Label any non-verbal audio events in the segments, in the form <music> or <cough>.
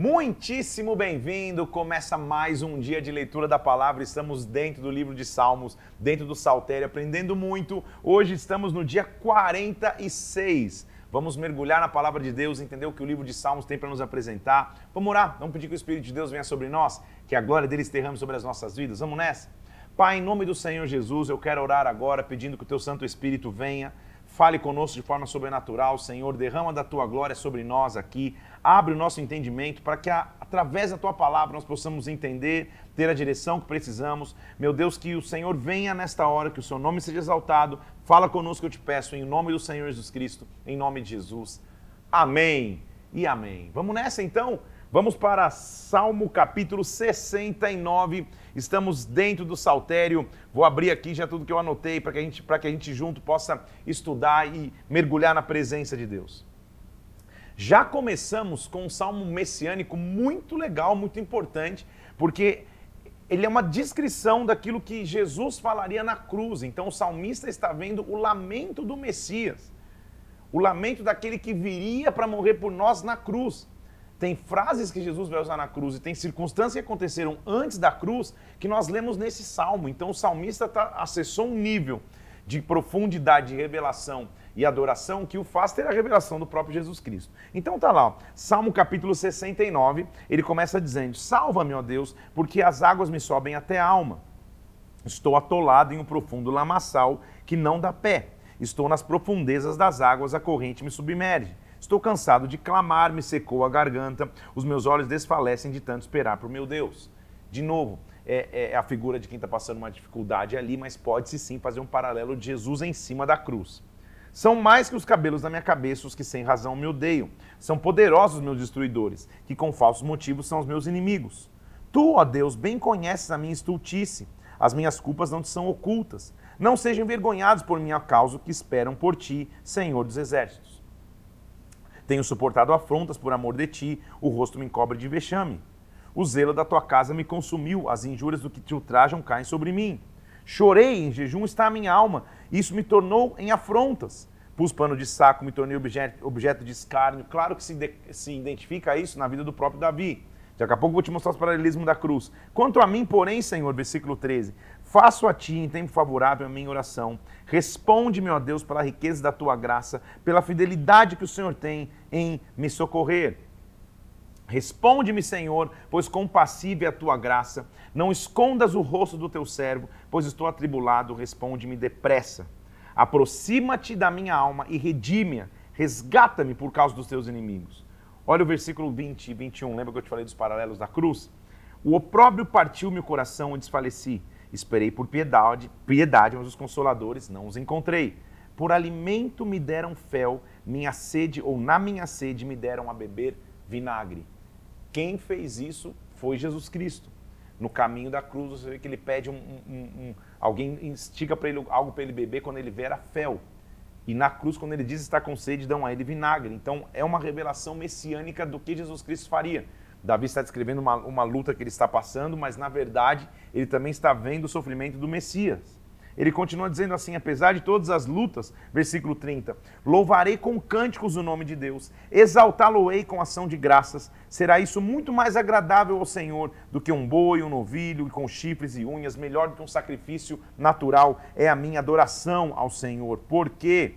Muitíssimo bem-vindo! Começa mais um dia de leitura da palavra. Estamos dentro do livro de Salmos, dentro do Saltério, aprendendo muito. Hoje estamos no dia 46. Vamos mergulhar na palavra de Deus, entender o que o livro de Salmos tem para nos apresentar. Vamos orar, vamos pedir que o Espírito de Deus venha sobre nós, que a glória dele derrame sobre as nossas vidas. Vamos nessa? Pai, em nome do Senhor Jesus, eu quero orar agora pedindo que o teu Santo Espírito venha Fale conosco de forma sobrenatural, Senhor. Derrama da tua glória sobre nós aqui. Abre o nosso entendimento para que, através da tua palavra, nós possamos entender, ter a direção que precisamos. Meu Deus, que o Senhor venha nesta hora, que o seu nome seja exaltado. Fala conosco, eu te peço, em nome do Senhor Jesus Cristo, em nome de Jesus. Amém e amém. Vamos nessa então? Vamos para Salmo capítulo 69. Estamos dentro do saltério. Vou abrir aqui já tudo que eu anotei para que a gente para que a gente junto possa estudar e mergulhar na presença de Deus. Já começamos com um salmo messiânico muito legal, muito importante, porque ele é uma descrição daquilo que Jesus falaria na cruz. Então o salmista está vendo o lamento do Messias. O lamento daquele que viria para morrer por nós na cruz. Tem frases que Jesus vai usar na cruz e tem circunstâncias que aconteceram antes da cruz que nós lemos nesse salmo. Então o salmista tá, acessou um nível de profundidade de revelação e adoração que o faz ter a revelação do próprio Jesus Cristo. Então tá lá, ó, Salmo capítulo 69, ele começa dizendo: Salva-me, ó Deus, porque as águas me sobem até a alma. Estou atolado em um profundo lamaçal que não dá pé. Estou nas profundezas das águas, a corrente me submerge. Estou cansado de clamar, me secou a garganta, os meus olhos desfalecem de tanto esperar por meu Deus. De novo, é, é a figura de quem está passando uma dificuldade ali, mas pode-se sim fazer um paralelo de Jesus em cima da cruz. São mais que os cabelos da minha cabeça os que sem razão me odeiam. São poderosos meus destruidores, que com falsos motivos são os meus inimigos. Tu, ó Deus, bem conheces a minha estultice. As minhas culpas não te são ocultas. Não sejam envergonhados por minha causa que esperam por ti, Senhor dos exércitos. Tenho suportado afrontas por amor de ti, o rosto me encobre de vexame. O zelo da tua casa me consumiu, as injúrias do que te ultrajam caem sobre mim. Chorei, em jejum está a minha alma, isso me tornou em afrontas. Pus pano de saco, me tornei objeto, de escárnio. Claro que se, de, se identifica isso na vida do próprio Davi. Daqui a pouco vou te mostrar os paralelismos da cruz. Quanto a mim, porém, Senhor, versículo 13, faço a ti em tempo favorável a minha oração. Responde-me, ó Deus, pela riqueza da tua graça, pela fidelidade que o Senhor tem em me socorrer. Responde-me, Senhor, pois compassiva é a tua graça. Não escondas o rosto do teu servo, pois estou atribulado. Responde-me depressa. Aproxima-te da minha alma e redime-a. Resgata-me por causa dos teus inimigos. Olha o versículo 20 e 21. Lembra que eu te falei dos paralelos da cruz? O opróbrio partiu meu coração e desfaleci. Esperei por piedade, piedade, mas os consoladores não os encontrei. Por alimento me deram fel, minha sede, ou na minha sede me deram a beber vinagre. Quem fez isso foi Jesus Cristo. No caminho da cruz, você vê que ele pede um, um, um alguém instiga para ele algo para ele beber quando ele vier a fel. E na cruz, quando ele diz estar com sede, dão a ele vinagre. Então é uma revelação messiânica do que Jesus Cristo faria. Davi está descrevendo uma, uma luta que ele está passando, mas na verdade ele também está vendo o sofrimento do Messias. Ele continua dizendo assim: apesar de todas as lutas, versículo 30, louvarei com cânticos o nome de Deus, exaltá-lo-ei com ação de graças. Será isso muito mais agradável ao Senhor do que um boi, um novilho com chifres e unhas, melhor do que um sacrifício natural. É a minha adoração ao Senhor. Por quê?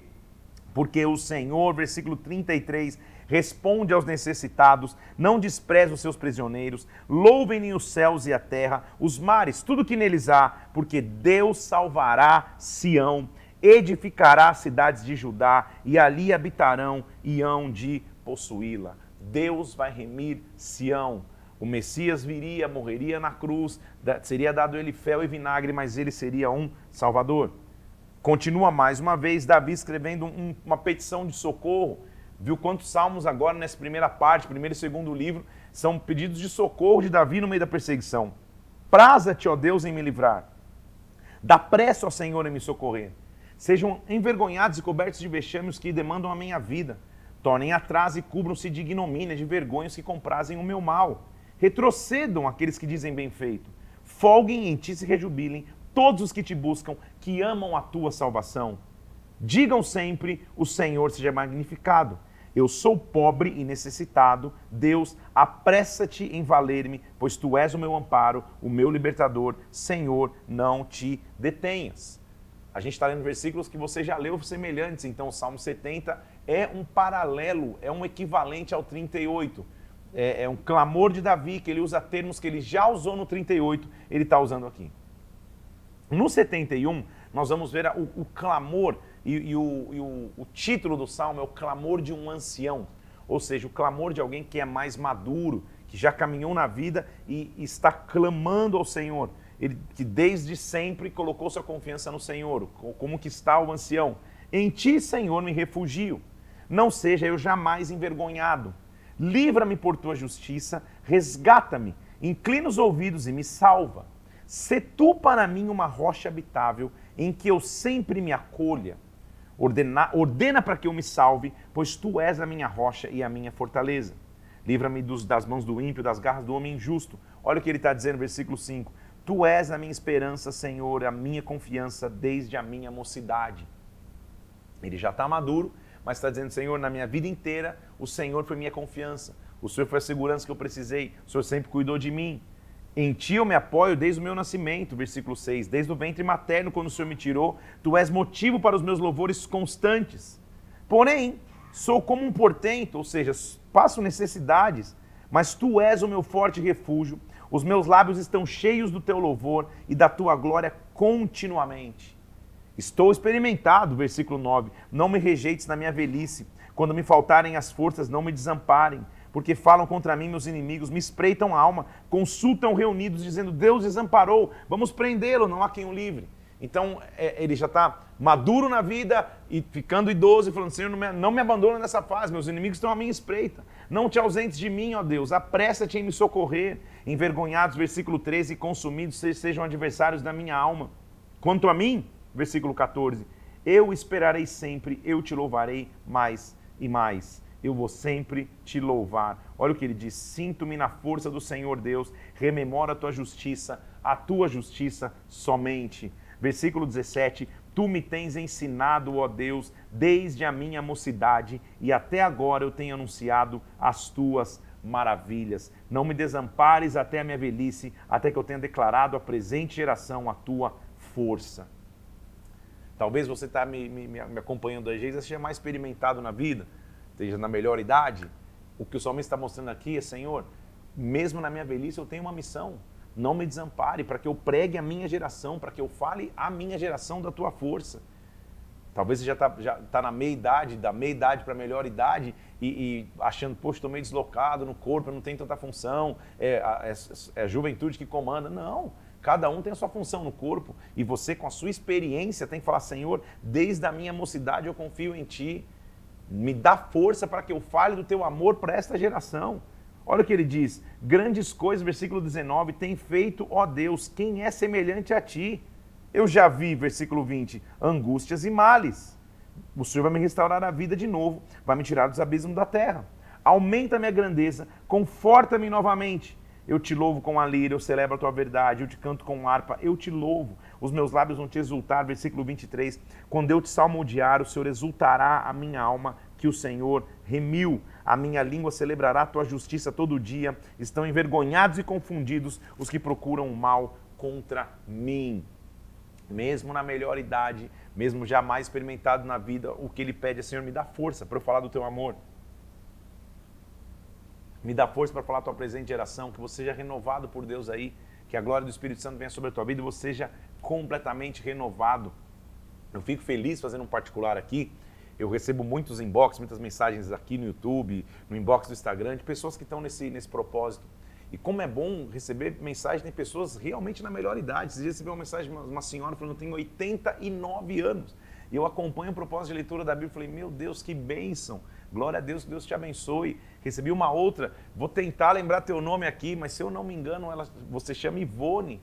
Porque o Senhor, versículo 33, responde aos necessitados, não despreza os seus prisioneiros, louvem-lhe os céus e a terra, os mares, tudo que neles há, porque Deus salvará Sião, edificará as cidades de Judá, e ali habitarão e hão de possuí-la. Deus vai remir Sião. O Messias viria, morreria na cruz, seria dado ele fel e vinagre, mas ele seria um salvador. Continua mais uma vez Davi escrevendo um, uma petição de socorro. Viu quantos salmos agora nessa primeira parte, primeiro e segundo livro, são pedidos de socorro de Davi no meio da perseguição. Praza-te, ó Deus, em me livrar. Dá pressa, ó Senhor, em me socorrer. Sejam envergonhados e cobertos de vexame os que demandam a minha vida. Tornem atrás e cubram-se de ignomínia, de vergonhas que comprazem o meu mal. Retrocedam aqueles que dizem bem feito. Folguem em ti se rejubilem, todos os que te buscam, que amam a tua salvação. Digam sempre: o Senhor seja magnificado. Eu sou pobre e necessitado. Deus, apressa-te em valer-me, pois tu és o meu amparo, o meu libertador. Senhor, não te detenhas. A gente está lendo versículos que você já leu semelhantes, então o Salmo 70 é um paralelo, é um equivalente ao 38. É, é um clamor de Davi, que ele usa termos que ele já usou no 38, ele está usando aqui. No 71, nós vamos ver o, o clamor, e, e, o, e o, o título do salmo é o clamor de um ancião, ou seja, o clamor de alguém que é mais maduro, que já caminhou na vida e está clamando ao Senhor ele que desde sempre colocou sua confiança no Senhor, como que está o ancião. Em ti, Senhor, me refugio. Não seja eu jamais envergonhado. Livra-me por tua justiça, resgata-me, inclina os ouvidos e me salva. Se tu para mim uma rocha habitável, em que eu sempre me acolha. Ordena, ordena para que eu me salve, pois tu és a minha rocha e a minha fortaleza. Livra-me das mãos do ímpio, das garras do homem injusto. Olha o que ele está dizendo versículo 5 Tu és a minha esperança, Senhor, a minha confiança desde a minha mocidade. Ele já está maduro, mas está dizendo, Senhor, na minha vida inteira, o Senhor foi minha confiança. O Senhor foi a segurança que eu precisei. O Senhor sempre cuidou de mim. Em ti eu me apoio desde o meu nascimento, versículo 6. Desde o ventre materno, quando o Senhor me tirou, tu és motivo para os meus louvores constantes. Porém, sou como um portento, ou seja, passo necessidades, mas tu és o meu forte refúgio os meus lábios estão cheios do teu louvor e da tua glória continuamente. Estou experimentado, versículo 9. Não me rejeites na minha velhice. Quando me faltarem as forças, não me desamparem. Porque falam contra mim meus inimigos, me espreitam a alma, consultam reunidos, dizendo: Deus desamparou, vamos prendê-lo, não há quem o livre. Então é, ele já está maduro na vida e ficando idoso e falando: Senhor, não me, não me abandona nessa fase, meus inimigos estão à minha espreita. Não te ausentes de mim, ó Deus, apressa-te em me socorrer. Envergonhados, versículo 13, consumidos sejam adversários da minha alma. Quanto a mim, versículo 14, eu esperarei sempre, eu te louvarei mais e mais. Eu vou sempre te louvar. Olha o que ele diz: Sinto-me na força do Senhor Deus, rememora a tua justiça, a tua justiça somente. Versículo 17: Tu me tens ensinado, ó Deus, desde a minha mocidade, e até agora eu tenho anunciado as tuas maravilhas. Não me desampares até a minha velhice, até que eu tenha declarado à presente geração a tua força. Talvez você está me, me, me, acompanhando às vezes, seja mais experimentado na vida, esteja na melhor idade. O que o salmista está mostrando aqui é, Senhor, mesmo na minha velhice eu tenho uma missão não me desampare, para que eu pregue a minha geração, para que eu fale a minha geração da tua força. Talvez você já está tá na meia idade, da meia idade para a melhor idade, e, e, achando, poxa, estou meio deslocado no corpo, eu não tenho tanta função, é, é, é a juventude que comanda. Não, cada um tem a sua função no corpo, e você, com a sua experiência, tem que falar: Senhor, desde a minha mocidade eu confio em Ti, me dá força para que eu fale do Teu amor para esta geração. Olha o que ele diz: grandes coisas, versículo 19, tem feito, ó Deus, quem é semelhante a ti? Eu já vi, versículo 20, angústias e males. O Senhor vai me restaurar a vida de novo, vai me tirar dos abismos da terra. Aumenta a minha grandeza, conforta-me novamente. Eu te louvo com a lira, eu celebro a tua verdade, eu te canto com harpa, eu te louvo. Os meus lábios vão te exultar, versículo 23. Quando eu te salmodiar, o Senhor exultará a minha alma, que o Senhor remiu. A minha língua celebrará a tua justiça todo dia. Estão envergonhados e confundidos os que procuram o mal contra mim. Mesmo na melhor idade, mesmo já mais experimentado na vida, o que ele pede é: Senhor, me dá força para eu falar do teu amor. Me dá força para falar da tua presente geração, que você seja renovado por Deus aí, que a glória do Espírito Santo venha sobre a tua vida e você seja completamente renovado. Eu fico feliz fazendo um particular aqui, eu recebo muitos inbox, muitas mensagens aqui no YouTube, no inbox do Instagram, de pessoas que estão nesse, nesse propósito. E como é bom receber mensagem de pessoas realmente na melhor idade. Esses dias recebi uma mensagem de uma, uma senhora falando eu tenho 89 anos. E eu acompanho o propósito de leitura da Bíblia e falei, meu Deus, que bênção. Glória a Deus, que Deus te abençoe. Recebi uma outra, vou tentar lembrar teu nome aqui, mas se eu não me engano, ela, você chama Ivone.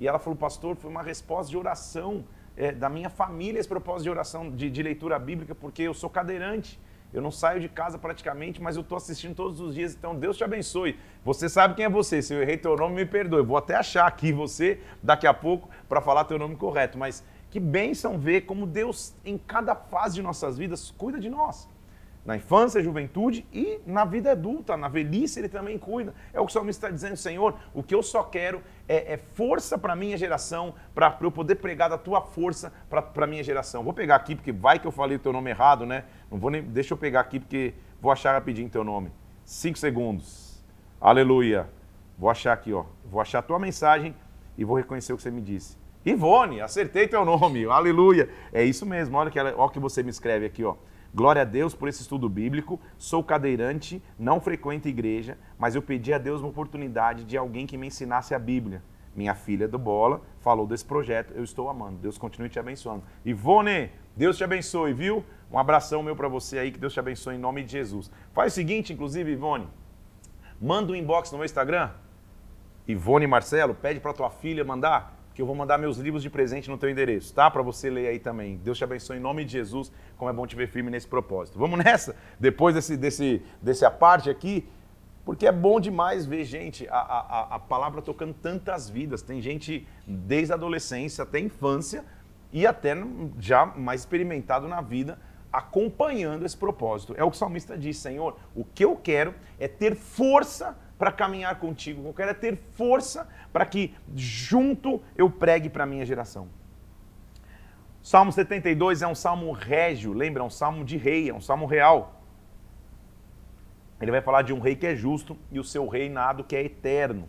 E ela falou, pastor, foi uma resposta de oração é, da minha família esse propósito de oração, de, de leitura bíblica, porque eu sou cadeirante. Eu não saio de casa praticamente, mas eu estou assistindo todos os dias. Então, Deus te abençoe. Você sabe quem é você. Se eu errei teu nome, me perdoe. Eu vou até achar aqui você daqui a pouco para falar teu nome correto. Mas que bênção ver como Deus, em cada fase de nossas vidas, cuida de nós. Na infância, juventude e na vida adulta, na velhice ele também cuida. É o que o salmista está dizendo, Senhor, o que eu só quero é, é força para a minha geração, para eu poder pregar da tua força para a minha geração. Vou pegar aqui, porque vai que eu falei o teu nome errado, né? Não vou nem, deixa eu pegar aqui, porque vou achar rapidinho teu nome. Cinco segundos. Aleluia. Vou achar aqui, ó. Vou achar a tua mensagem e vou reconhecer o que você me disse. Ivone, acertei teu nome. Aleluia. É isso mesmo. Olha que, olha o que você me escreve aqui, ó. Glória a Deus por esse estudo bíblico. Sou cadeirante, não frequento igreja, mas eu pedi a Deus uma oportunidade de alguém que me ensinasse a Bíblia. Minha filha do Bola falou desse projeto, eu estou amando. Deus continue te abençoando. Ivone, Deus te abençoe, viu? Um abração meu para você aí, que Deus te abençoe em nome de Jesus. Faz o seguinte, inclusive, Ivone, manda um inbox no meu Instagram, Ivone Marcelo, pede para tua filha mandar que eu vou mandar meus livros de presente no teu endereço, tá? Para você ler aí também. Deus te abençoe em nome de Jesus, como é bom te ver firme nesse propósito. Vamos nessa? Depois desse, desse, desse aparte aqui, porque é bom demais ver, gente, a, a, a palavra tocando tantas vidas. Tem gente desde a adolescência até a infância e até já mais experimentado na vida, acompanhando esse propósito. É o que o salmista diz, Senhor, o que eu quero é ter força para caminhar contigo, eu quero é ter força para que junto eu pregue para a minha geração. Salmo 72 é um salmo régio, lembra? É um salmo de rei, é um salmo real. Ele vai falar de um rei que é justo e o seu reinado que é eterno.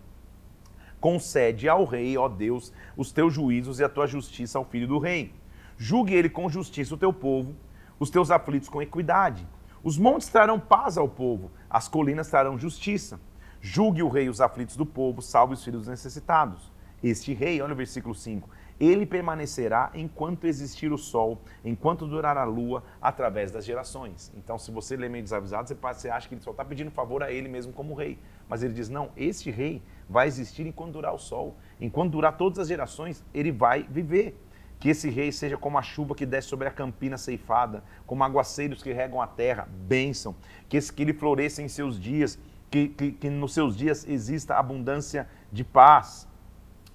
Concede ao rei, ó Deus, os teus juízos e a tua justiça ao filho do rei. Julgue ele com justiça o teu povo, os teus aflitos com equidade. Os montes trarão paz ao povo, as colinas trarão justiça. Julgue o rei os aflitos do povo, salve os filhos necessitados. Este rei, olha o versículo 5, ele permanecerá enquanto existir o sol, enquanto durar a lua, através das gerações. Então, se você lê meio desavisado, você acha que ele só está pedindo favor a ele mesmo como rei. Mas ele diz: não, este rei vai existir enquanto durar o sol. Enquanto durar todas as gerações, ele vai viver. Que esse rei seja como a chuva que desce sobre a campina ceifada, como aguaceiros que regam a terra, bênção. Que, esse, que ele floresça em seus dias que, que, que nos seus dias exista abundância de paz.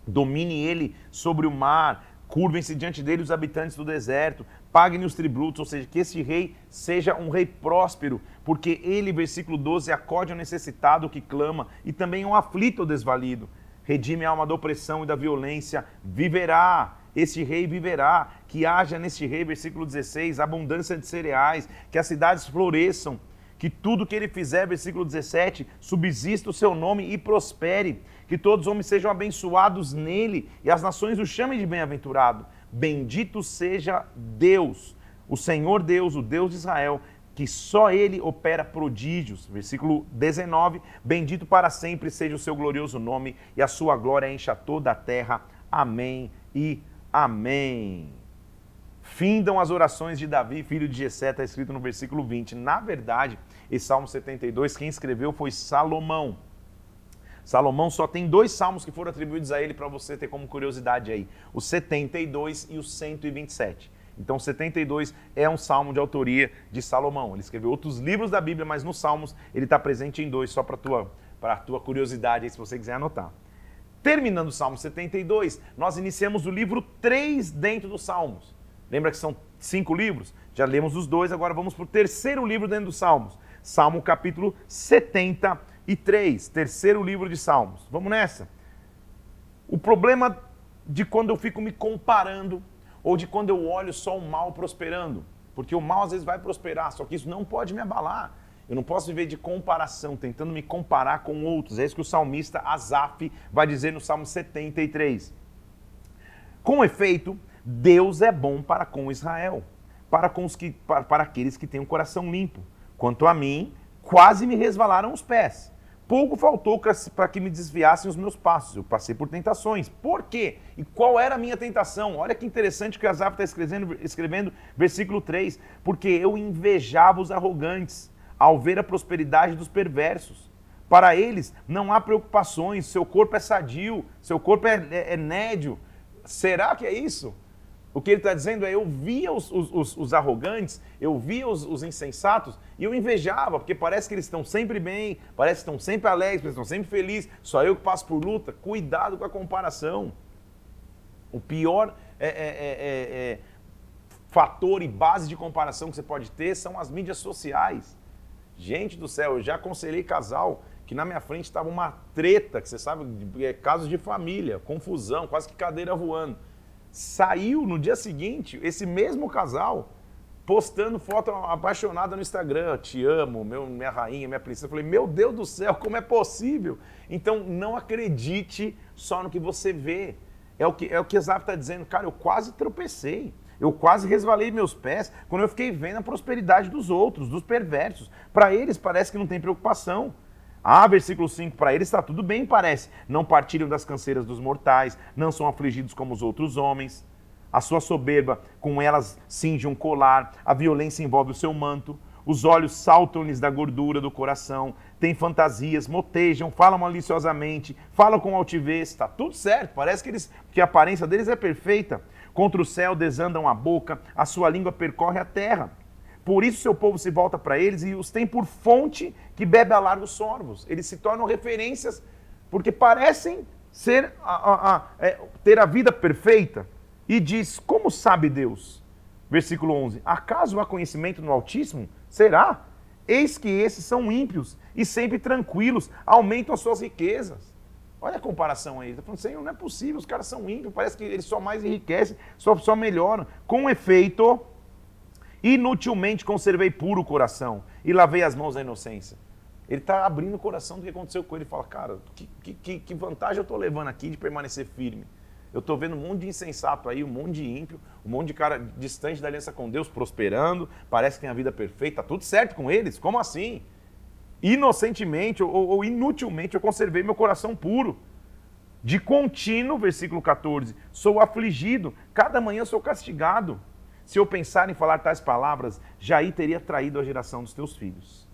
Domine ele sobre o mar, curvem-se diante dele os habitantes do deserto, paguem os tributos, ou seja, que esse rei seja um rei próspero, porque ele, versículo 12, acode ao necessitado que clama e também ao aflito ou desvalido. Redime a alma da opressão e da violência, viverá. Este rei viverá, que haja neste rei, versículo 16, abundância de cereais, que as cidades floresçam, que tudo que ele fizer, versículo 17, subsista o seu nome e prospere, que todos os homens sejam abençoados nele e as nações o chamem de bem-aventurado. Bendito seja Deus, o Senhor Deus, o Deus de Israel, que só ele opera prodígios. Versículo 19: Bendito para sempre seja o seu glorioso nome e a sua glória encha toda a terra. Amém e amém. Findam as orações de Davi, filho de Jessé, está escrito no versículo 20. Na verdade, esse Salmo 72, quem escreveu foi Salomão. Salomão só tem dois salmos que foram atribuídos a ele para você ter como curiosidade aí: o 72 e o 127. Então, 72 é um salmo de autoria de Salomão. Ele escreveu outros livros da Bíblia, mas nos salmos ele está presente em dois, só para a tua, tua curiosidade aí, se você quiser anotar. Terminando o Salmo 72, nós iniciamos o livro 3 dentro dos Salmos. Lembra que são cinco livros? Já lemos os dois, agora vamos para o terceiro livro dentro dos Salmos. Salmo capítulo 73, terceiro livro de Salmos. Vamos nessa. O problema de quando eu fico me comparando ou de quando eu olho só o mal prosperando, porque o mal às vezes vai prosperar, só que isso não pode me abalar. Eu não posso viver de comparação, tentando me comparar com outros. É isso que o salmista Asaf vai dizer no Salmo 73. Com efeito, Deus é bom para com Israel, para, com os que, para, para aqueles que têm o um coração limpo. Quanto a mim, quase me resvalaram os pés. Pouco faltou para que me desviassem os meus passos. Eu passei por tentações. Por quê? E qual era a minha tentação? Olha que interessante que Asaf está escrevendo, escrevendo, versículo 3. Porque eu invejava os arrogantes ao ver a prosperidade dos perversos. Para eles não há preocupações, seu corpo é sadio, seu corpo é, é, é nédio. Será que é isso? O que ele está dizendo é: eu via os, os, os arrogantes, eu via os, os, insensatos e eu invejava, porque parece que eles estão sempre bem, parece que estão sempre alegres, estão sempre felizes, só eu que passo por luta. Cuidado com a comparação. O pior é, é, é, é, é fator e base de comparação que você pode ter são as mídias sociais. Gente do céu, eu já aconselhei casal que na minha frente estava uma treta, que você sabe, é, casos de família, confusão, quase que cadeira voando. Saiu no dia seguinte esse mesmo casal postando foto apaixonada no Instagram, te amo, meu, minha rainha, minha princesa. Eu falei, meu Deus do céu, como é possível? Então não acredite só no que você vê. É o que, é o que Exato está dizendo, cara, eu quase tropecei. Eu quase resvalei meus pés quando eu fiquei vendo a prosperidade dos outros, dos perversos. Para eles parece que não tem preocupação. Ah, versículo 5, para eles está tudo bem, parece. Não partilham das canseiras dos mortais, não são afligidos como os outros homens. A sua soberba, com elas cinge um colar, a violência envolve o seu manto, os olhos saltam-lhes da gordura do coração, têm fantasias, motejam, falam maliciosamente, falam com altivez, está tudo certo, parece que, eles, que a aparência deles é perfeita. Contra o céu desandam a boca, a sua língua percorre a terra. Por isso seu povo se volta para eles e os tem por fonte que bebe a largos sorvos. Eles se tornam referências porque parecem ser a, a, a, é, ter a vida perfeita. E diz: Como sabe Deus? Versículo 11: Acaso há conhecimento no Altíssimo? Será? Eis que esses são ímpios e sempre tranquilos, aumentam as suas riquezas. Olha a comparação aí. Está falando, Senhor, não é possível, os caras são ímpios, parece que eles só mais enriquecem, só, só melhoram. Com efeito, inutilmente conservei puro o coração e lavei as mãos da inocência. Ele está abrindo o coração do que aconteceu com ele e fala, cara, que, que, que vantagem eu estou levando aqui de permanecer firme? Eu estou vendo um monte de insensato aí, um monte de ímpio, um monte de cara distante da aliança com Deus, prosperando, parece que tem a vida perfeita, tá tudo certo com eles? Como assim? Inocentemente ou, ou inutilmente eu conservei meu coração puro. De contínuo, versículo 14, sou afligido, cada manhã sou castigado. Se eu pensar em falar tais palavras, Jair teria traído a geração dos teus filhos.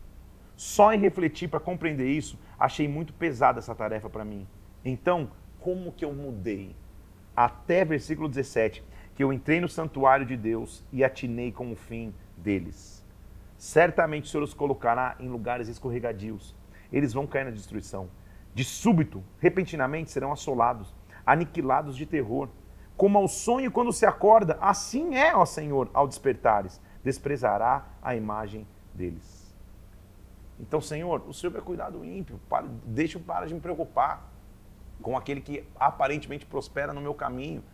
Só em refletir para compreender isso, achei muito pesada essa tarefa para mim. Então, como que eu mudei? até versículo 17, que eu entrei no santuário de Deus e atinei com o fim deles. Certamente o Senhor os colocará em lugares escorregadios. Eles vão cair na destruição. De súbito, repentinamente serão assolados, aniquilados de terror. Como ao sonho quando se acorda, assim é, ó Senhor, ao despertares. Desprezará a imagem deles. Então, Senhor, o Senhor vai cuidar do ímpio. Para, deixa eu parar de me preocupar com aquele que aparentemente prospera no meu caminho.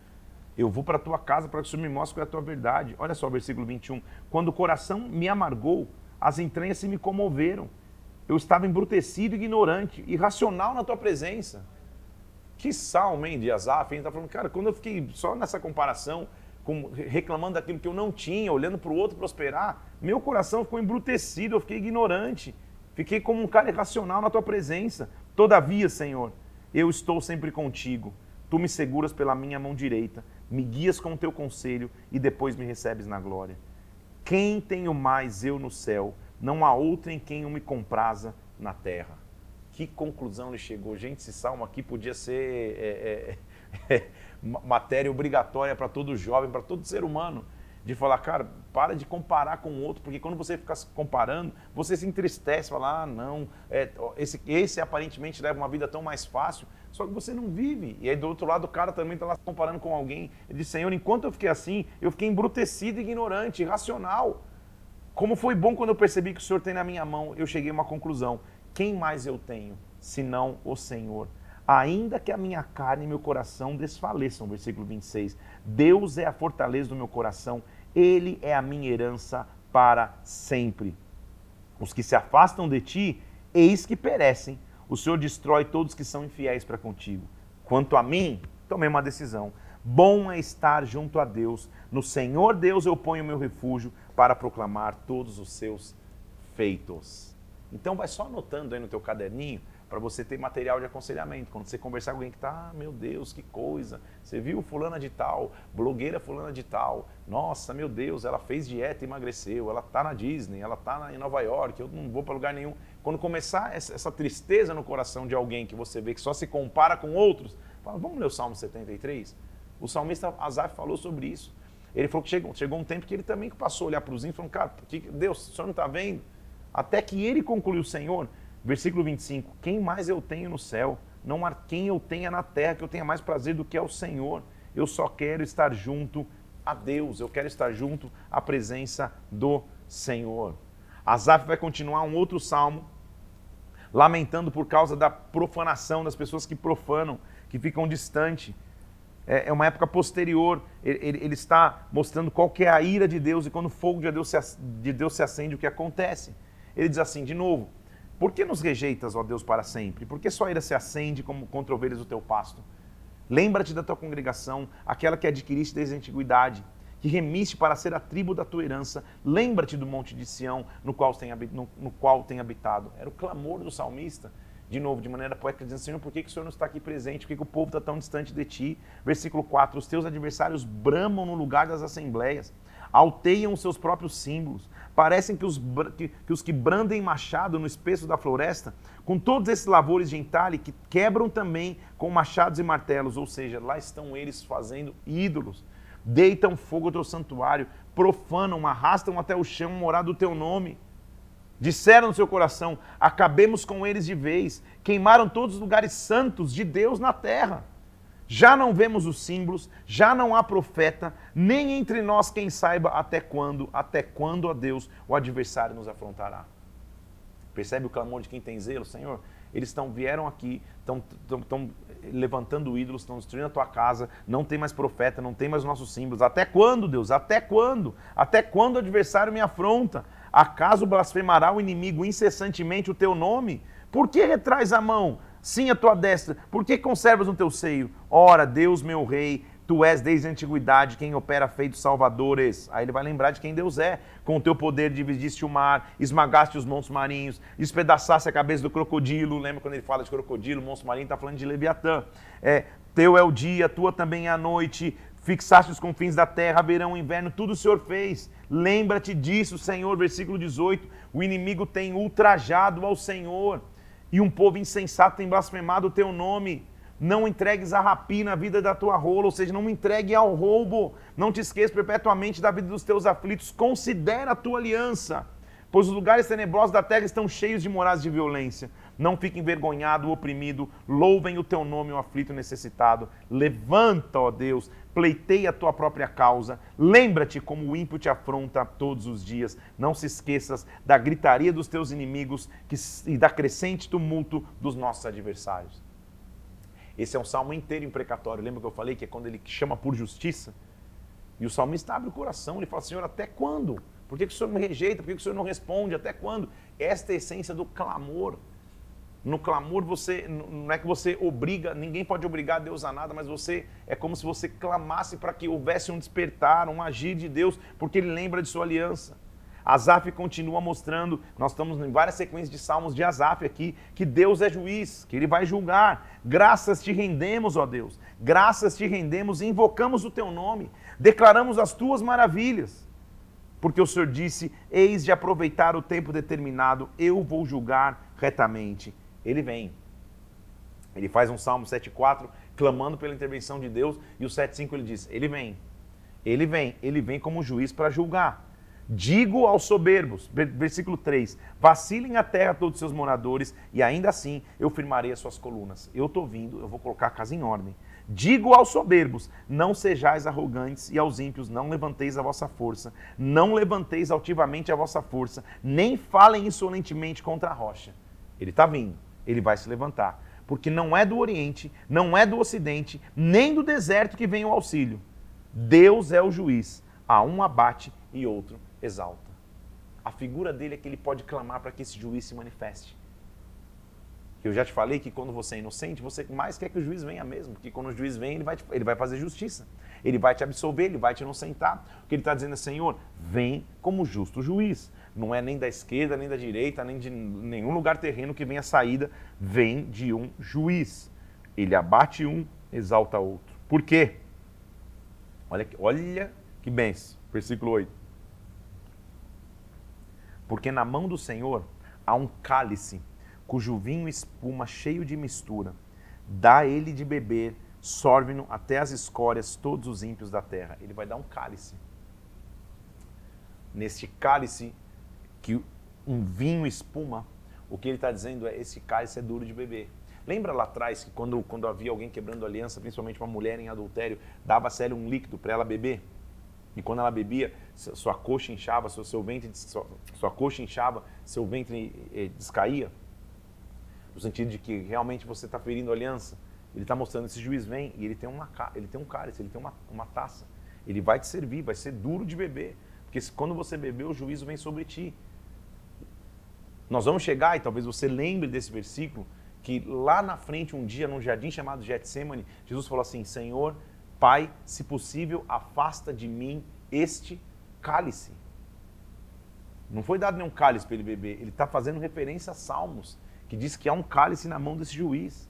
Eu vou para a tua casa para que o Senhor me mostre qual é a tua verdade. Olha só o versículo 21. Quando o coração me amargou, as entranhas se me comoveram. Eu estava embrutecido, ignorante, irracional na tua presença. Que salmo, hein, de Asaf, hein? Tá falando, cara, quando eu fiquei só nessa comparação, com, reclamando daquilo que eu não tinha, olhando para o outro prosperar, meu coração ficou embrutecido, eu fiquei ignorante. Fiquei como um cara irracional na tua presença. Todavia, Senhor, eu estou sempre contigo. Tu me seguras pela minha mão direita, me guias com o teu conselho e depois me recebes na glória. Quem tenho mais eu no céu? Não há outro em quem eu me compraza na terra. Que conclusão ele chegou. Gente, esse salmo aqui podia ser é, é, <laughs> é, matéria obrigatória para todo jovem, para todo ser humano de falar, cara, para de comparar com o outro, porque quando você fica se comparando, você se entristece, fala, ah, não, é, esse, esse aparentemente leva uma vida tão mais fácil, só que você não vive. E aí do outro lado o cara também está lá se comparando com alguém. Ele diz, Senhor, enquanto eu fiquei assim, eu fiquei embrutecido, ignorante, irracional. Como foi bom quando eu percebi que o Senhor tem na minha mão, eu cheguei a uma conclusão. Quem mais eu tenho, senão o Senhor? Ainda que a minha carne e meu coração desfaleçam, versículo 26. Deus é a fortaleza do meu coração, Ele é a minha herança para sempre. Os que se afastam de ti, eis que perecem. O Senhor destrói todos que são infiéis para contigo. Quanto a mim, tomei uma decisão. Bom é estar junto a Deus. No Senhor Deus eu ponho meu refúgio para proclamar todos os seus feitos. Então vai só anotando aí no teu caderninho para você ter material de aconselhamento. Quando você conversar com alguém que está, ah, meu Deus, que coisa, você viu fulana de tal, blogueira fulana de tal, nossa, meu Deus, ela fez dieta e emagreceu, ela está na Disney, ela está em Nova York, eu não vou para lugar nenhum. Quando começar essa tristeza no coração de alguém que você vê que só se compara com outros, fala, vamos ler o Salmo 73? O salmista Azaf falou sobre isso. Ele falou que chegou, chegou um tempo que ele também passou a olhar para os índios e falou, cara, Deus, o senhor não está vendo? Até que ele concluiu, Senhor, Versículo 25: Quem mais eu tenho no céu? Não há quem eu tenha na terra que eu tenha mais prazer do que ao Senhor. Eu só quero estar junto a Deus, eu quero estar junto à presença do Senhor. Asaf vai continuar um outro salmo, lamentando por causa da profanação das pessoas que profanam, que ficam distante. É, é uma época posterior, ele, está mostrando qual que é a ira de Deus e quando o fogo de Deus se acende, o que acontece. Ele diz assim, de novo, por que nos rejeitas, ó Deus, para sempre? Por que sua ira se acende como contra ovelhas do teu pasto? Lembra-te da tua congregação, aquela que adquiriste desde a antiguidade, que remiste para ser a tribo da tua herança. Lembra-te do monte de Sião, no qual, tem, no, no qual tem habitado. Era o clamor do salmista de novo, de maneira poética, dizendo: Senhor, por que, que o Senhor não está aqui presente? Por que, que o povo está tão distante de ti? Versículo 4: Os teus adversários bramam no lugar das assembleias, alteiam os seus próprios símbolos. Parecem que os, que, que os que brandem machado no espesso da floresta, com todos esses lavores de entalhe, que quebram também com machados e martelos, ou seja, lá estão eles fazendo ídolos. Deitam fogo ao teu santuário, profanam, arrastam até o chão morar do teu nome. Disseram no seu coração: acabemos com eles de vez. Queimaram todos os lugares santos de Deus na terra. Já não vemos os símbolos, já não há profeta, nem entre nós quem saiba até quando, até quando, a Deus, o adversário nos afrontará. Percebe o clamor de quem tem zelo, Senhor? Eles estão vieram aqui, estão levantando ídolos, estão destruindo a tua casa, não tem mais profeta, não tem mais nossos símbolos. Até quando, Deus? Até quando? Até quando o adversário me afronta? Acaso blasfemará o inimigo incessantemente o teu nome? Por que retrais a mão? Sim, a tua destra. Por que conservas no teu seio? Ora, Deus, meu rei, tu és desde a antiguidade quem opera feitos salvadores. Aí ele vai lembrar de quem Deus é. Com o teu poder dividiste o mar, esmagaste os montes marinhos, despedaçaste a cabeça do crocodilo. Lembra quando ele fala de crocodilo, monstro marinho, está falando de Leviatã. É, teu é o dia, tua também é a noite. Fixaste os confins da terra, verão, inverno, tudo o Senhor fez. Lembra-te disso, Senhor. Versículo 18. O inimigo tem ultrajado ao Senhor, e um povo insensato tem blasfemado o teu nome. Não entregues a rapina a vida da tua rola, ou seja, não me entregue ao roubo. Não te esqueças perpetuamente da vida dos teus aflitos. Considera a tua aliança, pois os lugares tenebrosos da terra estão cheios de moradas de violência. Não fique envergonhado, oprimido. Louvem o teu nome, o aflito necessitado. Levanta, ó Deus, pleiteia a tua própria causa. Lembra-te como o ímpio te afronta todos os dias. Não se esqueças da gritaria dos teus inimigos e da crescente tumulto dos nossos adversários. Esse é um salmo inteiro imprecatório. Lembra que eu falei que é quando ele chama por justiça? E o salmista abre o coração, ele fala: Senhor, até quando? Por que, que o Senhor me rejeita? Por que, que o Senhor não responde? Até quando? Esta é a essência do clamor. No clamor você não é que você obriga, ninguém pode obrigar Deus a nada, mas você é como se você clamasse para que houvesse um despertar, um agir de Deus, porque ele lembra de sua aliança. Asaf continua mostrando, nós estamos em várias sequências de salmos de Asaf aqui, que Deus é juiz, que ele vai julgar. Graças te rendemos, ó Deus. Graças te rendemos e invocamos o teu nome. Declaramos as tuas maravilhas. Porque o Senhor disse: Eis de aproveitar o tempo determinado, eu vou julgar retamente ele vem. Ele faz um Salmo 7,4 clamando pela intervenção de Deus, e o 7,5 ele diz: Ele vem, ele vem, ele vem como juiz para julgar. Digo aos soberbos, versículo 3: vacilem a terra todos os seus moradores, e ainda assim eu firmarei as suas colunas. Eu estou vindo, eu vou colocar a casa em ordem. Digo aos soberbos: não sejais arrogantes, e aos ímpios: não levanteis a vossa força, não levanteis altivamente a vossa força, nem falem insolentemente contra a rocha. Ele está vindo ele vai se levantar. Porque não é do Oriente, não é do Ocidente, nem do deserto que vem o auxílio. Deus é o juiz. A um abate e outro exalta. A figura dele é que ele pode clamar para que esse juiz se manifeste. Eu já te falei que quando você é inocente, você mais quer que o juiz venha mesmo, porque quando o juiz vem, ele vai, te, ele vai fazer justiça. Ele vai te absolver, ele vai te inocentar. O que ele está dizendo é, Senhor, vem como justo juiz não é nem da esquerda, nem da direita, nem de nenhum lugar terreno que venha a saída, vem de um juiz. Ele abate um, exalta outro. Por quê? Olha, olha que benção. Versículo 8. Porque na mão do Senhor há um cálice, cujo vinho espuma cheio de mistura. Dá ele de beber, sorve-no até as escórias todos os ímpios da terra. Ele vai dar um cálice. Neste cálice que um vinho espuma, o que ele está dizendo é esse cálice é duro de beber. Lembra lá atrás que quando, quando havia alguém quebrando aliança, principalmente uma mulher em adultério, dava a ela um líquido para ela beber? E quando ela bebia, sua coxa inchava, seu, seu ventre, sua, sua coxa inchava, seu ventre eh, descaía. No sentido de que realmente você está ferindo aliança. Ele está mostrando, esse juiz vem e ele tem, uma, ele tem um cálice, ele tem uma, uma taça. Ele vai te servir, vai ser duro de beber. Porque quando você beber, o juízo vem sobre ti. Nós vamos chegar, e talvez você lembre desse versículo, que lá na frente, um dia, num jardim chamado Getsemane, Jesus falou assim: Senhor, Pai, se possível, afasta de mim este cálice. Não foi dado nenhum cálice para ele beber, ele está fazendo referência a Salmos, que diz que há um cálice na mão desse juiz,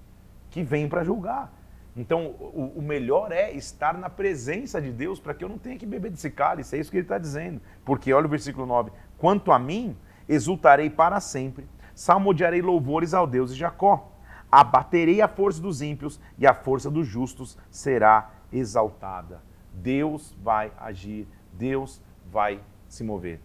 que vem para julgar. Então, o, o, melhor é estar na presença de Deus para que eu não tenha que beber desse cálice. É isso que ele está dizendo. Porque, olha o versículo 9: Quanto a mim, exultarei para sempre, salmodiarei louvores ao Deus de Jacó. Abaterei a força dos ímpios e a força dos justos será exaltada. Deus vai agir, Deus vai se mover.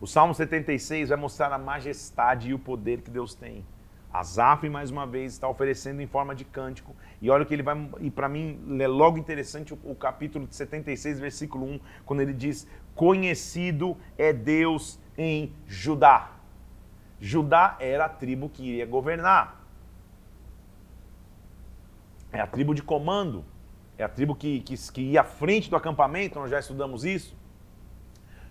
O Salmo 76 vai mostrar a majestade e o poder que Deus tem. Asaf, mais uma vez, está oferecendo em forma de cântico. E olha que ele vai. E para mim é logo interessante o, o capítulo 76, versículo 1, quando ele diz: Conhecido é Deus em Judá. Judá era a tribo que iria governar. É a tribo de comando. É a tribo que, que, que ia à frente do acampamento, nós já estudamos isso.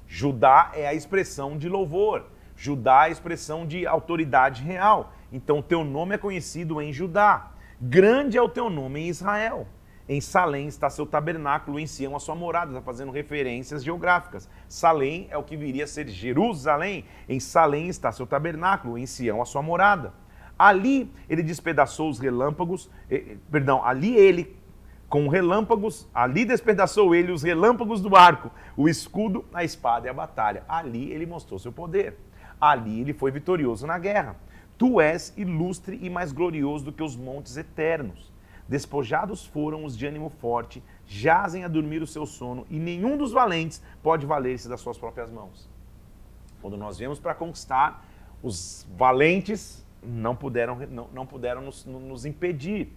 Judá é a expressão de louvor. Judá é a expressão de autoridade real. Então, teu nome é conhecido em Judá. Grande é o teu nome em Israel. Em Salém está seu tabernáculo, em Sião a sua morada, está fazendo referências geográficas. Salém é o que viria a ser Jerusalém. Em Salém está seu tabernáculo, em Sião a sua morada. Ali ele despedaçou os relâmpagos, eh, eh, perdão, ali ele com relâmpagos, ali despedaçou ele os relâmpagos do arco, o escudo, a espada e a batalha. Ali ele mostrou seu poder. Ali ele foi vitorioso na guerra. Tu és ilustre e mais glorioso do que os montes eternos. Despojados foram os de ânimo forte, jazem a dormir o seu sono, e nenhum dos valentes pode valer-se das suas próprias mãos. Quando nós viemos para conquistar, os valentes não puderam, não, não puderam nos, nos impedir.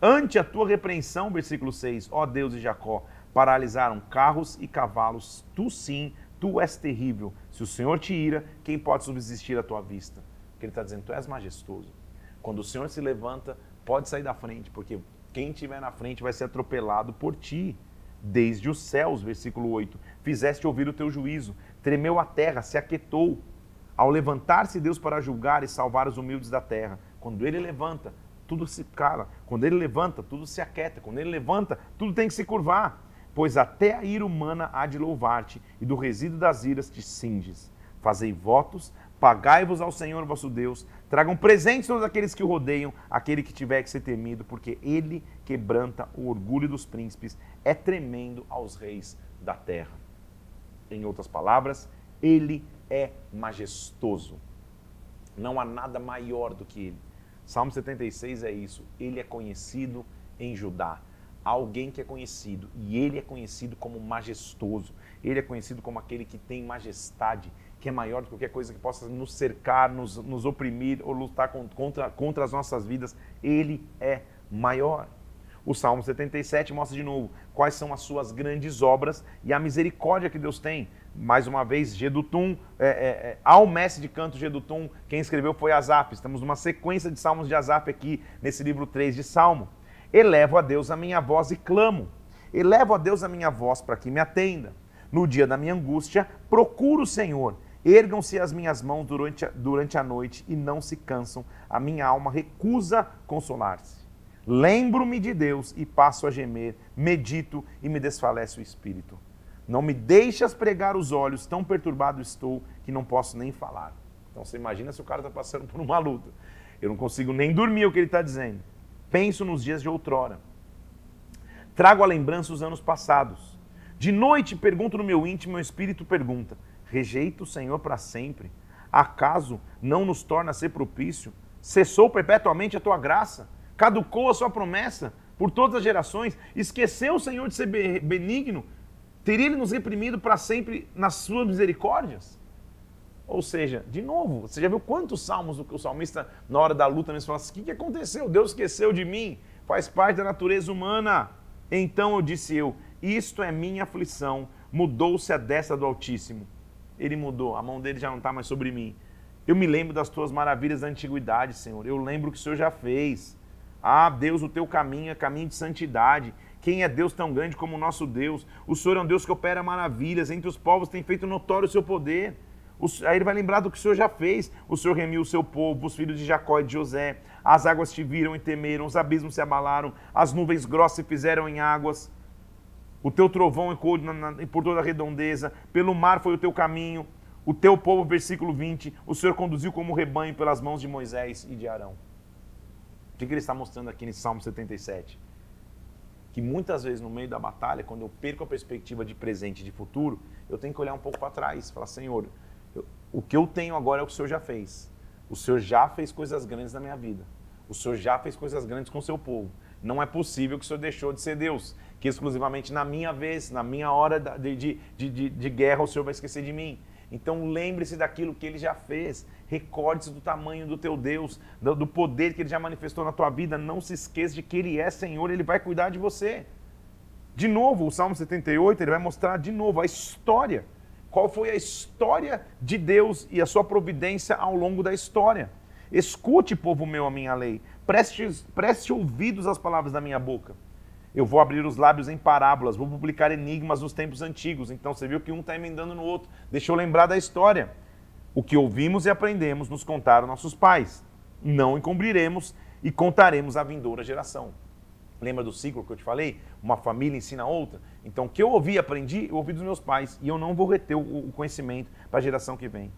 Ante a tua repreensão, versículo 6, ó Deus de Jacó, paralisaram carros e cavalos, tu sim, tu és terrível. Se o Senhor te ira, quem pode subsistir à tua vista? Porque ele está dizendo, tu és majestoso. Quando o Senhor se levanta, pode sair da frente, porque quem estiver na frente vai ser atropelado por ti. Desde os céus, versículo 8, fizeste ouvir o teu juízo, tremeu a terra, se aquietou. Ao levantar-se Deus para julgar e salvar os humildes da terra, quando ele levanta, tudo se cala. Quando ele levanta, tudo se aquieta. Quando ele levanta, tudo tem que se curvar. Pois até a ira humana há de louvar-te, e do resíduo das iras te cinges. Fazei votos, Pagai-vos ao Senhor vosso Deus, tragam presentes todos aqueles que o rodeiam, aquele que tiver que ser temido, porque ele quebranta o orgulho dos príncipes, é tremendo aos reis da terra. Em outras palavras, ele é majestoso. Não há nada maior do que ele. Salmo 76 é isso. Ele é conhecido em Judá. Há alguém que é conhecido e ele é conhecido como majestoso. Ele é conhecido como aquele que tem majestade que é maior do que qualquer coisa que possa nos cercar, nos, nos oprimir ou lutar contra, contra as nossas vidas. Ele é maior. O Salmo 77 mostra de novo quais são as suas grandes obras e a misericórdia que Deus tem. Mais uma vez, Gedutum, é, é, é, ao mestre de canto Gedutum, quem escreveu foi Asaf. Estamos numa sequência de salmos de Asaf aqui, nesse livro 3 de Salmo. Elevo a Deus a minha voz e clamo. Elevo a Deus a minha voz para que me atenda. No dia da minha angústia, procuro o Senhor Ergam-se as minhas mãos durante a, durante a noite e não se cansam. A minha alma recusa consolar-se. Lembro-me de Deus e passo a gemer, medito e me desfalece o espírito. Não me deixas pregar os olhos, tão perturbado estou que não posso nem falar. Então você imagina se o cara está passando por uma luta. Eu não consigo nem dormir o que ele está dizendo. Penso nos dias de outrora. Trago a lembrança os anos passados. De noite pergunto no meu íntimo, meu espírito pergunta: rejeita o Senhor para sempre? Acaso não nos torna ser propício? Cessou perpetuamente a tua graça? Caducou a sua promessa por todas as gerações? Esqueceu o Senhor de ser benigno? Teria ele nos reprimido para sempre nas suas misericórdias? Ou seja, de novo, você já viu quantos salmos o salmista, na hora da luta, mesmo fala assim: o que aconteceu? Deus esqueceu de mim, faz parte da natureza humana. Então eu disse eu: Isto é minha aflição. Mudou-se a destra do Altíssimo. Ele mudou, a mão dele já não está mais sobre mim. Eu me lembro das tuas maravilhas da antiguidade, Senhor. Eu lembro o que o Senhor já fez. Ah, Deus, o teu caminho é caminho de santidade. Quem é Deus tão grande como o nosso Deus? O Senhor é um Deus que opera maravilhas. Entre os povos tem feito notório o seu poder. O, aí ele vai lembrar do que o Senhor já fez. O Senhor remiu o seu povo, os filhos de Jacó e de José. As águas te viram e temeram, os abismos se abalaram, as nuvens grossas se fizeram em águas. O teu trovão ecoou por toda a redondeza, pelo mar foi o teu caminho. O teu povo, versículo 20, o Senhor conduziu como rebanho pelas mãos de Moisés e de Arão. O que ele está mostrando aqui nesse Salmo 77? Que muitas vezes no meio da batalha, quando eu perco a perspectiva de presente e de futuro, eu tenho que olhar um pouco para trás, falar, Senhor, eu, o que eu tenho agora é o que o Senhor já fez. O Senhor já fez coisas grandes na minha vida. O Senhor já fez coisas grandes com o seu povo. Não é possível que o Senhor deixou de ser Deus, que exclusivamente na minha vez, na minha hora de, de, de, de guerra, o Senhor vai esquecer de mim. Então lembre-se daquilo que ele já fez. Recorde-se do tamanho do teu Deus, do, poder que ele já manifestou na tua vida. Não se esqueça de que ele é Senhor, ele vai cuidar de você. De novo, o Salmo 78, ele vai mostrar de novo a história. Qual foi a história de Deus e a sua providência ao longo da história. Escute, povo meu, a minha lei. Preste, preste ouvidos às palavras da minha boca. Eu vou abrir os lábios em parábolas, vou publicar enigmas dos tempos antigos. Então você viu que um está emendando no outro. Deixa eu lembrar da história. O que ouvimos e aprendemos nos contaram nossos pais. Não encobriremos e contaremos à vindoura geração. Lembra do ciclo que eu te falei? Uma família ensina a outra? Então, o que eu ouvi e aprendi, eu ouvi dos meus pais. E eu não vou reter o conhecimento para a geração que vem.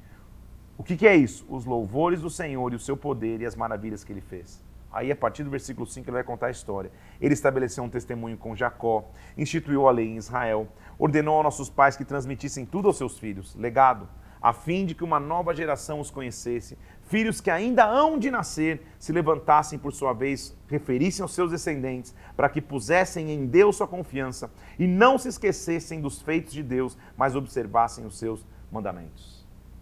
O que, que é isso? Os louvores do Senhor e o seu poder e as maravilhas que ele fez. Aí, a partir do versículo 5, ele vai contar a história. Ele estabeleceu um testemunho com Jacó, instituiu a lei em Israel, ordenou aos nossos pais que transmitissem tudo aos seus filhos, legado, a fim de que uma nova geração os conhecesse, filhos que ainda hão de nascer se levantassem por sua vez, referissem aos seus descendentes, para que pusessem em Deus sua confiança e não se esquecessem dos feitos de Deus, mas observassem os seus mandamentos.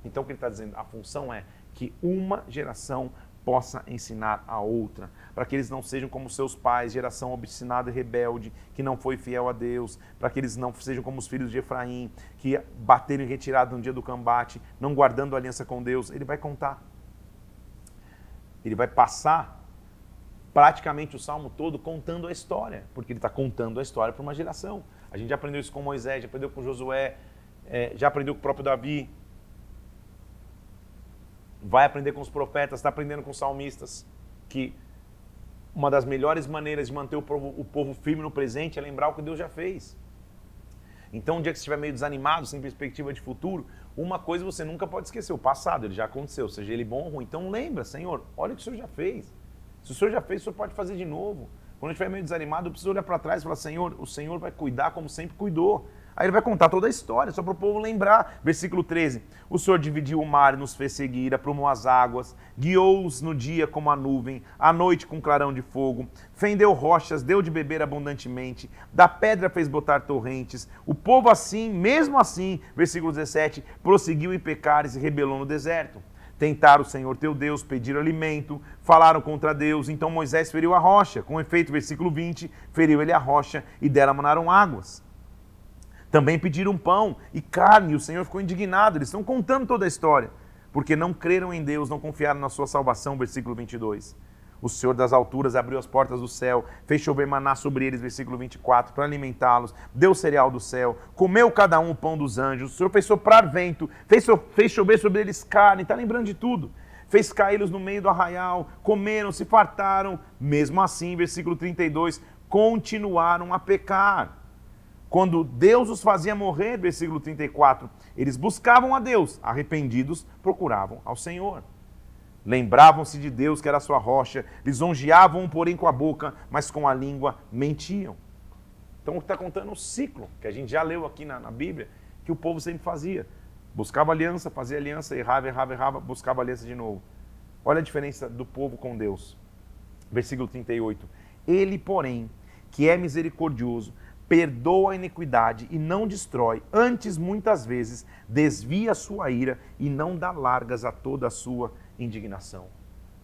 Então, o que ele está dizendo? A função é que uma geração possa ensinar a outra, para que eles não sejam como seus pais, geração obstinada e rebelde, que não foi fiel a Deus, para que eles não sejam como os filhos de Efraim, que bateram em retirada no dia do combate, não guardando aliança com Deus. Ele vai contar. Ele vai passar praticamente o salmo todo contando a história, porque ele está contando a história para uma geração. A gente já aprendeu isso com Moisés, já aprendeu com Josué, é, já aprendeu com o próprio Davi, vai aprender com os profetas, está aprendendo com os salmistas, que uma das melhores maneiras de manter o povo, o povo, firme no presente é lembrar o que Deus já fez. Então, um dia que você estiver meio desanimado, sem perspectiva de futuro, uma coisa você nunca pode esquecer, o passado, ele já aconteceu, seja ele bom ou ruim. Então lembra, Senhor, olha o que o Senhor já fez. Se o Senhor já fez, o Senhor pode fazer de novo. Quando eu estiver meio desanimado, eu preciso olhar para trás e falar, Senhor, o Senhor vai cuidar como sempre cuidou. Aí ele vai contar toda a história, só para o povo lembrar. Versículo 13: O Senhor dividiu o mar e nos fez seguir, aprumou as águas, guiou-os no dia como a nuvem, à noite com clarão de fogo, fendeu rochas, deu de beber abundantemente, da pedra fez botar torrentes. O povo assim, mesmo assim, versículo 17, prosseguiu em pecares e rebelou no deserto. Tentaram o Senhor teu Deus, pediram alimento, falaram contra Deus. Então Moisés feriu a rocha. Com efeito, versículo 20, feriu ele a rocha e dela manaram águas. Também pediram pão e carne, e o Senhor ficou indignado. Eles estão contando toda a história, porque não creram em Deus, não confiaram na sua salvação, versículo 22. O Senhor das alturas abriu as portas do céu, fez chover maná sobre eles, versículo 24, para alimentá-los, deu cereal do céu, comeu cada um o pão dos anjos, o Senhor fez soprar vento, fez, fez chover sobre eles carne, está lembrando de tudo. Fez caí-los no meio do arraial, comeram, se fartaram, mesmo assim, versículo 32, continuaram a pecar. Quando Deus os fazia morrer, versículo 34, eles buscavam a Deus, arrependidos, procuravam ao Senhor. Lembravam-se de Deus, que era sua rocha, lisonjeavam, porém, com a boca, mas com a língua mentiam. Então, está contando o ciclo que a gente já leu aqui na, na Bíblia, que o povo sempre fazia. Buscava aliança, fazia aliança, errava, errava, errava, buscava aliança de novo. Olha a diferença do povo com Deus. Versículo 38. Ele, porém, que é misericordioso, perdoa a iniquidade e não destrói, antes muitas vezes desvia a sua ira e não dá largas a toda a sua indignação.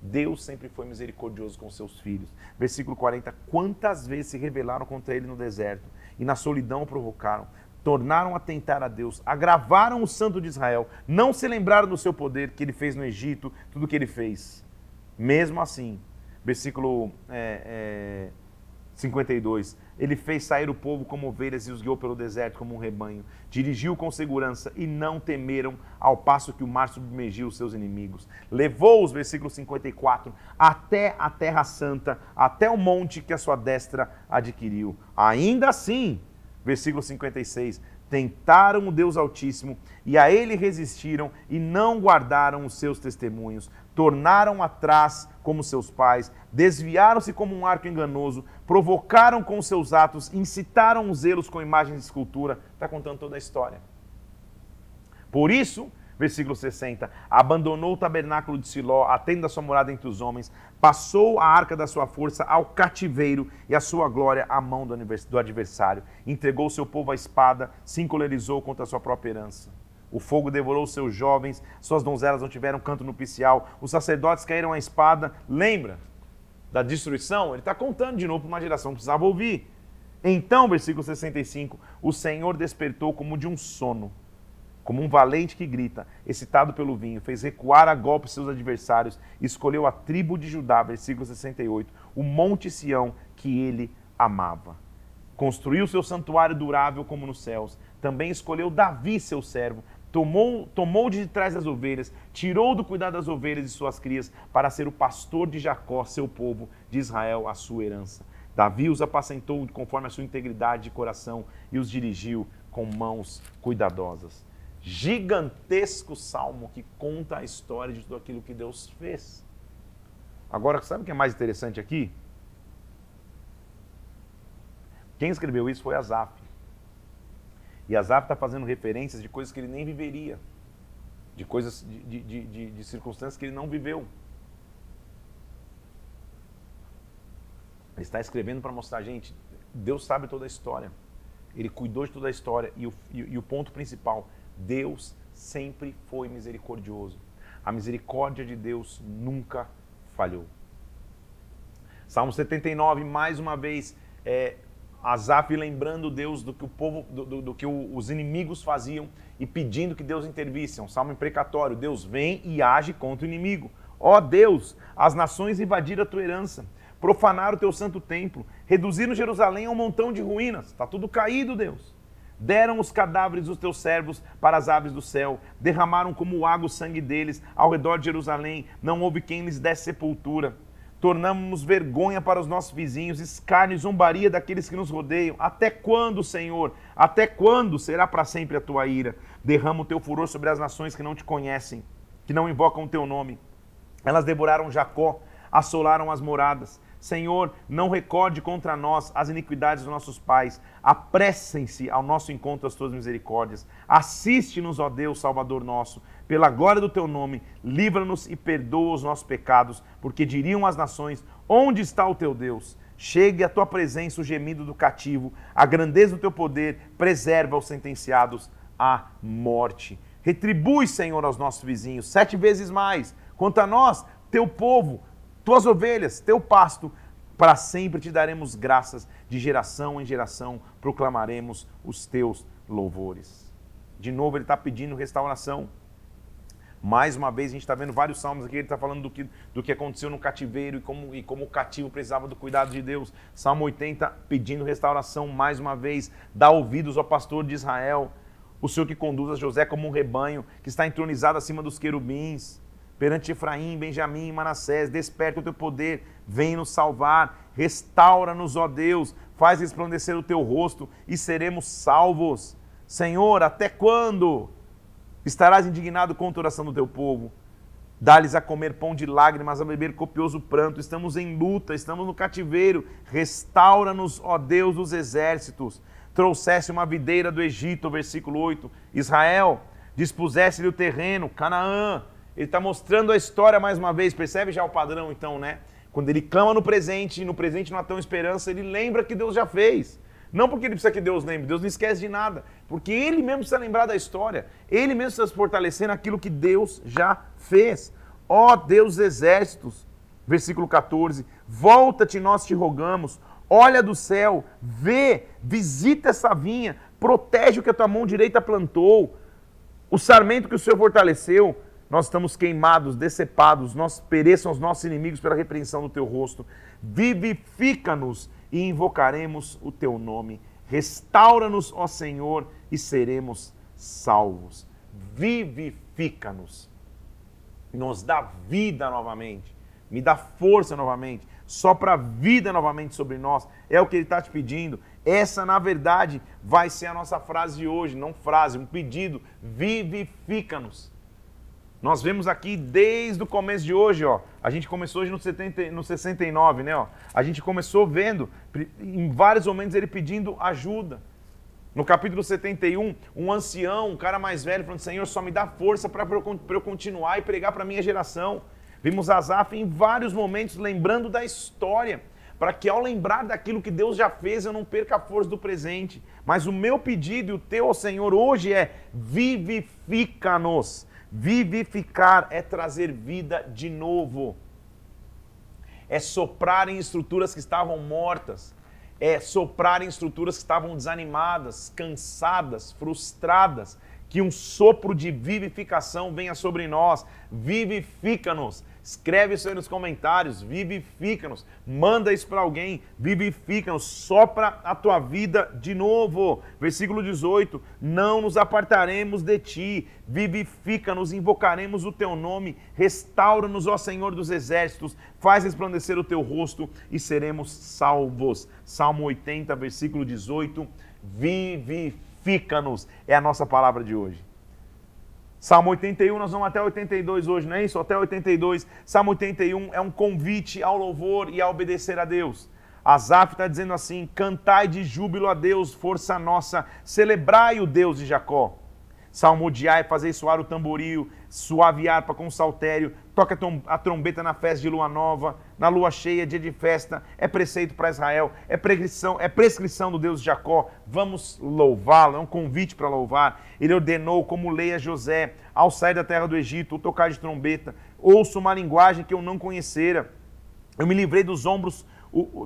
Deus sempre foi misericordioso com seus filhos. Versículo 40: Quantas vezes se rebelaram contra ele no deserto e na solidão o provocaram. Tornaram a tentar a Deus, agravaram o santo de Israel, não se lembraram do seu poder que ele fez no Egito, tudo que ele fez. Mesmo assim, versículo é, é, 52. Ele fez sair o povo como ovelhas e os guiou pelo deserto como um rebanho. Dirigiu com segurança e não temeram, ao passo que o mar submergiu os seus inimigos. Levou-os, versículo 54, até a terra santa, até o monte que a sua destra adquiriu. Ainda assim, versículo 56, tentaram o Deus Altíssimo e a ele resistiram e não guardaram os seus testemunhos tornaram atrás como seus pais, desviaram-se como um arco enganoso, provocaram com seus atos, incitaram os zelos com imagens de escultura. Está contando toda a história. Por isso, versículo 60, abandonou o tabernáculo de Siló, a tenda da sua morada entre os homens, passou a arca da sua força ao cativeiro e a sua glória à mão do adversário, entregou seu povo à espada, se encolerizou contra a sua própria herança. O fogo devorou seus jovens, suas donzelas não tiveram canto nupcial, os sacerdotes caíram à espada. Lembra da destruição? Ele está contando de novo para uma geração que precisava ouvir. Então, versículo 65, o Senhor despertou como de um sono, como um valente que grita, excitado pelo vinho, fez recuar a golpe seus adversários, escolheu a tribo de Judá, versículo 68, o monte Sião que ele amava. Construiu seu santuário durável como nos céus. Também escolheu Davi, seu servo, tomou, tomou de trás das ovelhas, tirou do cuidado das ovelhas e suas crias, para ser o pastor de Jacó, seu povo, de Israel, a sua herança. Davi os apacentou conforme a sua integridade de coração e os dirigiu com mãos cuidadosas. Gigantesco salmo que conta a história de tudo aquilo que Deus fez. Agora, sabe o que é mais interessante aqui? Quem escreveu isso foi Asaf. E Asaf está fazendo referências de coisas que ele nem viveria, de coisas, de, de, de, de circunstâncias que ele não viveu. Ele está escrevendo para mostrar, gente, Deus sabe toda a história. Ele cuidou de toda a história. E o, e, e o ponto principal, Deus sempre foi misericordioso. A misericórdia de Deus nunca falhou. Salmo 79, mais uma vez, é, Asaf lembrando Deus do que o povo, do, do, do que o, os inimigos faziam e pedindo que Deus intervisse. É um salmo imprecatório. Deus vem e age contra o inimigo. Ó oh Deus, as nações invadiram a tua herança, profanaram o teu santo templo, reduziram Jerusalém a um montão de ruínas. Está tudo caído, Deus. Deram os cadáveres dos teus servos para as aves do céu, derramaram como água o sangue deles ao redor de Jerusalém, não houve quem lhes desse sepultura tornamos vergonha para os nossos vizinhos, escárnio e zombaria daqueles que nos rodeiam. Até quando, Senhor? Até quando será para sempre a tua ira? Derrama o teu furor sobre as nações que não te conhecem, que não invocam o teu nome. Elas devoraram Jacó, assolaram as moradas. Senhor, não recorde contra nós as iniquidades dos nossos pais. Apressem-se ao nosso encontro as tuas misericórdias. Assiste-nos, ó Deus, Salvador nosso pela glória do teu nome, livra-nos e perdoa os nossos pecados, porque diriam as nações: onde está o teu Deus? Chegue à tua presença o gemido do cativo, a grandeza do teu poder, preserva os sentenciados à morte. Retribui, Senhor, aos nossos vizinhos sete vezes mais. Quanto a nós, teu povo, tuas ovelhas, teu pasto, para sempre te daremos graças, de geração em geração proclamaremos os teus louvores. De novo, ele está pedindo restauração. Mais uma vez, a gente está vendo vários salmos aqui, ele está falando do que, do que aconteceu no cativeiro e como, e como o cativo precisava do cuidado de Deus. Salmo 80, pedindo restauração mais uma vez. Dá ouvidos ao pastor de Israel, o Senhor que conduz a José como um rebanho, que está entronizado acima dos querubins. Perante Efraim, Benjamim Manassés, desperta o teu poder, vem nos salvar, restaura-nos, ó Deus, faz resplandecer o teu rosto e seremos salvos. Senhor, até quando? Estarás indignado contra a oração do teu povo. Dá-lhes a comer pão de lágrimas, a beber copioso pranto. Estamos em luta, estamos no cativeiro. Restaura-nos, ó Deus dos exércitos. Trouxesse uma videira do Egito, versículo 8. Israel, dispusesse-lhe o terreno, Canaã. Ele está mostrando a história mais uma vez. Percebe já o padrão, então, né? Quando ele clama no presente, e no presente não há tão esperança, ele lembra que Deus já fez. Não porque ele precisa que Deus lembre, Deus não esquece de nada. Porque ele mesmo precisa lembrar da história. Ele mesmo precisa se fortalecer naquilo que Deus já fez. Ó oh, Deus exércitos, versículo 14: Volta-te, nós te rogamos. olha do céu, vê, visita essa vinha, protege o que a tua mão direita plantou, o sarmento que o Senhor fortaleceu. Nós estamos queimados, decepados, nós pereçam os nossos inimigos pela repreensão do teu rosto. Vivifica-nos e invocaremos o teu nome. Restaura-nos, ó Senhor, e seremos salvos. Vivifica-nos. Nos dá vida novamente. Me dá força novamente sopra vida novamente sobre nós. É o que ele está te pedindo. Essa, na verdade, vai ser a nossa frase de hoje, não frase, um pedido. Vivifica-nos. Nós vemos aqui desde o começo de hoje, ó. A gente começou hoje no, 70, no 69, né? Ó. A gente começou vendo, em vários momentos, ele pedindo ajuda. No capítulo 71, um ancião, um cara mais velho, falando: Senhor, só me dá força para eu continuar e pregar para a minha geração. Vimos Asaf em vários momentos lembrando da história, para que ao lembrar daquilo que Deus já fez, eu não perca a força do presente. Mas o meu pedido e o teu Senhor hoje é: vivifica-nos. Vivificar é trazer vida de novo. É soprar em estruturas que estavam mortas. É soprar em estruturas que estavam desanimadas, cansadas, frustradas. Que um sopro de vivificação venha sobre nós. Vivifica-nos Escreve isso aí nos comentários, vivifica-nos, manda isso para alguém, vivifica-nos, sopra a tua vida de novo. Versículo 18: Não nos apartaremos de ti, vivifica-nos, invocaremos o teu nome, restaura-nos, ó Senhor dos exércitos, faz resplandecer o teu rosto e seremos salvos. Salmo 80, versículo 18: Vivifica-nos, é a nossa palavra de hoje. Salmo 81, nós vamos até 82 hoje, não é isso? Até 82. Salmo 81 é um convite ao louvor e a obedecer a Deus. Asaf está dizendo assim: cantai de júbilo a Deus, força nossa, celebrai o Deus de Jacó. Salmodiai, fazer soar o tamboril, suave harpa com saltério, toca a trombeta na festa de lua nova, na lua cheia, dia de festa, é preceito para Israel, é prescrição, é prescrição do Deus de Jacó, vamos louvá-lo, é um convite para louvar. Ele ordenou, como leia José, ao sair da terra do Egito, o tocar de trombeta, ouço uma linguagem que eu não conhecera. Eu me livrei dos ombros,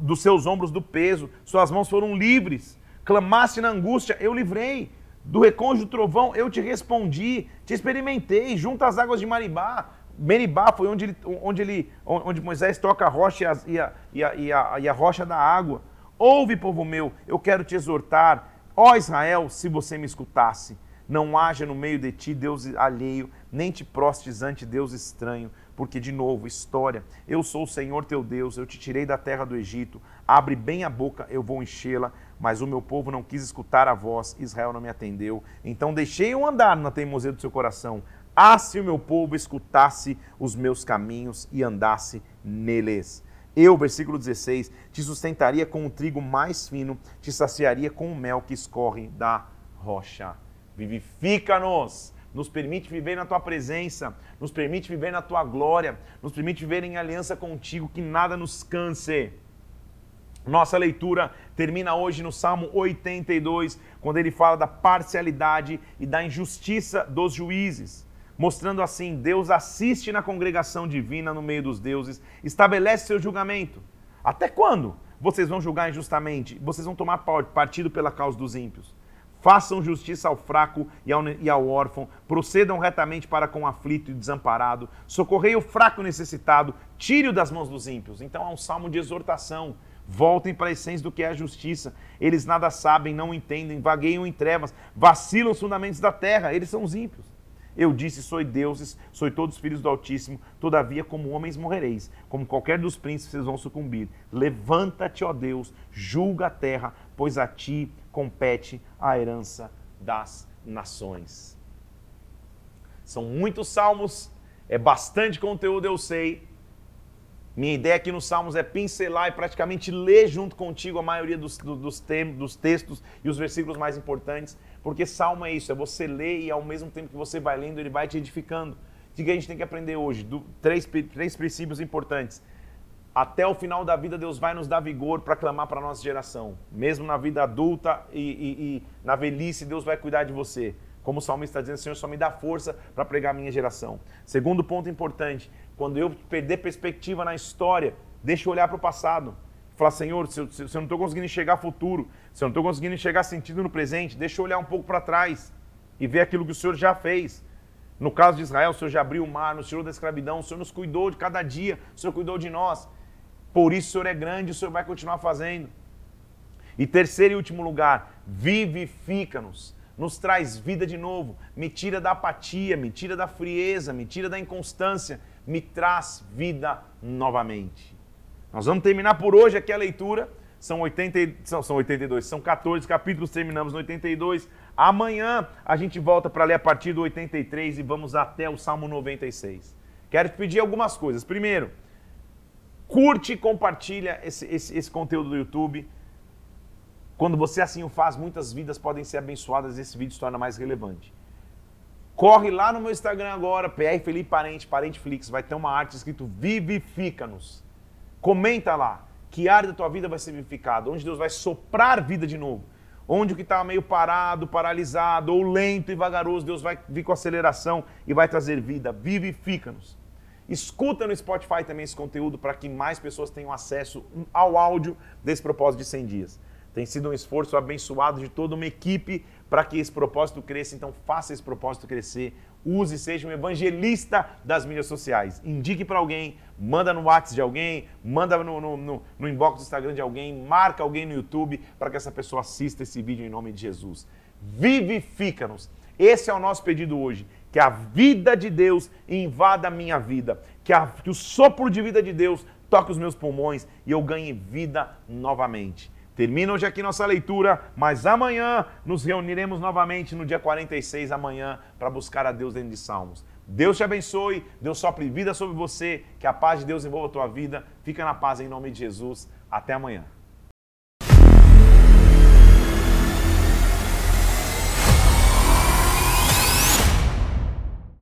dos seus ombros do peso, suas mãos foram livres. Clamaste na angústia, eu livrei do do trovão, eu te respondi, te experimentei, junto às águas de Maribá. Meribá foi onde, ele, onde, ele, onde Moisés toca a rocha e a, e, a, e, a, e a rocha da água. Ouve, povo meu, eu quero te exortar. Ó Israel, se você me escutasse, não haja no meio de ti Deus alheio, nem te prostes ante Deus estranho, porque, de novo, história, eu sou o Senhor teu Deus, eu te tirei da terra do Egito, abre bem a boca, eu vou enchê-la, mas o meu povo não quis escutar a voz, Israel não me atendeu. Então deixei-o andar na teimosia do seu coração. Ah, se o meu povo escutasse os meus caminhos e andasse neles. Eu, versículo 16, te sustentaria com o trigo mais fino, te saciaria com o mel que escorre da rocha. Vivifica-nos, nos permite viver na tua presença, nos permite viver na tua glória, nos permite viver em aliança contigo, que nada nos canse. Nossa leitura termina hoje no Salmo 82, quando ele fala da parcialidade e da injustiça dos juízes, mostrando assim: Deus assiste na congregação divina no meio dos deuses, estabelece seu julgamento. Até quando vocês vão julgar injustamente? Vocês vão tomar partido pela causa dos ímpios. Façam justiça ao fraco e ao, órfão, procedam retamente para com o aflito e desamparado, socorrei o fraco necessitado, tire-o das mãos dos ímpios. Então é um salmo de exortação Voltem para a essência do que é a justiça. Eles nada sabem, não entendem, vagueiam em trevas, vacilam os fundamentos da terra. Eles são os ímpios. Eu disse: Sois deuses, sois todos filhos do Altíssimo, todavia, como homens morrereis, como qualquer dos príncipes vocês vão sucumbir. Levanta-te, ó Deus, julga a terra, pois a ti compete a herança das nações. São muitos salmos, é bastante conteúdo, eu sei, minha ideia aqui nos Salmos é pincelar e praticamente ler junto contigo a maioria dos, dos, dos textos e os versículos mais importantes, porque Salmo é isso, é você ler e ao mesmo tempo que você vai lendo, ele vai te edificando. O que a gente tem que aprender hoje? Do, três, três princípios importantes. Até o final da vida, Deus vai nos dar vigor para clamar para a nossa geração. Mesmo na vida adulta e, e, e na velhice, Deus vai cuidar de você. Como o salmista está dizendo, Senhor, só me dá força para pregar a minha geração. Segundo ponto importante, quando eu perder perspectiva na história, deixa eu olhar para o passado. Falar, Senhor, se eu, se eu não estou conseguindo enxergar futuro, se eu não estou conseguindo enxergar sentido no presente, deixa eu olhar um pouco para trás e ver aquilo que o Senhor já fez. No caso de Israel, o Senhor já abriu o mar, no Senhor da escravidão, o Senhor nos cuidou de cada dia, o Senhor cuidou de nós. Por isso o Senhor é grande, o Senhor vai continuar fazendo. E terceiro e último lugar, vivifica-nos, nos traz vida de novo, me tira da apatia, me tira da frieza, me tira da inconstância, me traz vida novamente. Nós vamos terminar por hoje aqui a leitura. São, 80, são, são 82, são 14 capítulos, terminamos no 82. Amanhã a gente volta para ler a partir do 83 e vamos até o Salmo 96. Quero te pedir algumas coisas. Primeiro, curte e compartilha esse, esse, esse conteúdo do YouTube. Quando você assim o faz, muitas vidas podem ser abençoadas e esse vídeo se torna mais relevante. Corre lá no meu Instagram agora, PR Felipe Parente, Parente Flix, vai ter uma arte escrito Vivifica-nos. Comenta lá que área da tua vida vai ser vivificada, onde Deus vai soprar vida de novo. Onde o que estava meio parado, paralisado ou lento e vagaroso, Deus vai vir com aceleração e vai trazer vida. Vivifica-nos. Escuta no Spotify também esse conteúdo para que mais pessoas tenham acesso ao áudio desse propósito de 100 dias. Tem sido um esforço abençoado de toda uma equipe para que esse propósito cresça. Então, faça esse propósito crescer. Use, seja um evangelista das mídias sociais. Indique para alguém, manda no WhatsApp de alguém, manda no, no, no, no inbox do Instagram de alguém, marca alguém no YouTube para que essa pessoa assista esse vídeo em nome de Jesus. Vivifica-nos. Esse é o nosso pedido hoje. Que a vida de Deus invada a minha vida. Que, a, que o sopro de vida de Deus toque os meus pulmões e eu ganhe vida novamente. Termina hoje aqui nossa leitura, mas amanhã nos reuniremos novamente no dia 46 amanhã para buscar a Deus dentro de Salmos. Deus te abençoe, Deus sopre vida sobre você, que a paz de Deus envolva a tua vida. Fica na paz em nome de Jesus. Até amanhã.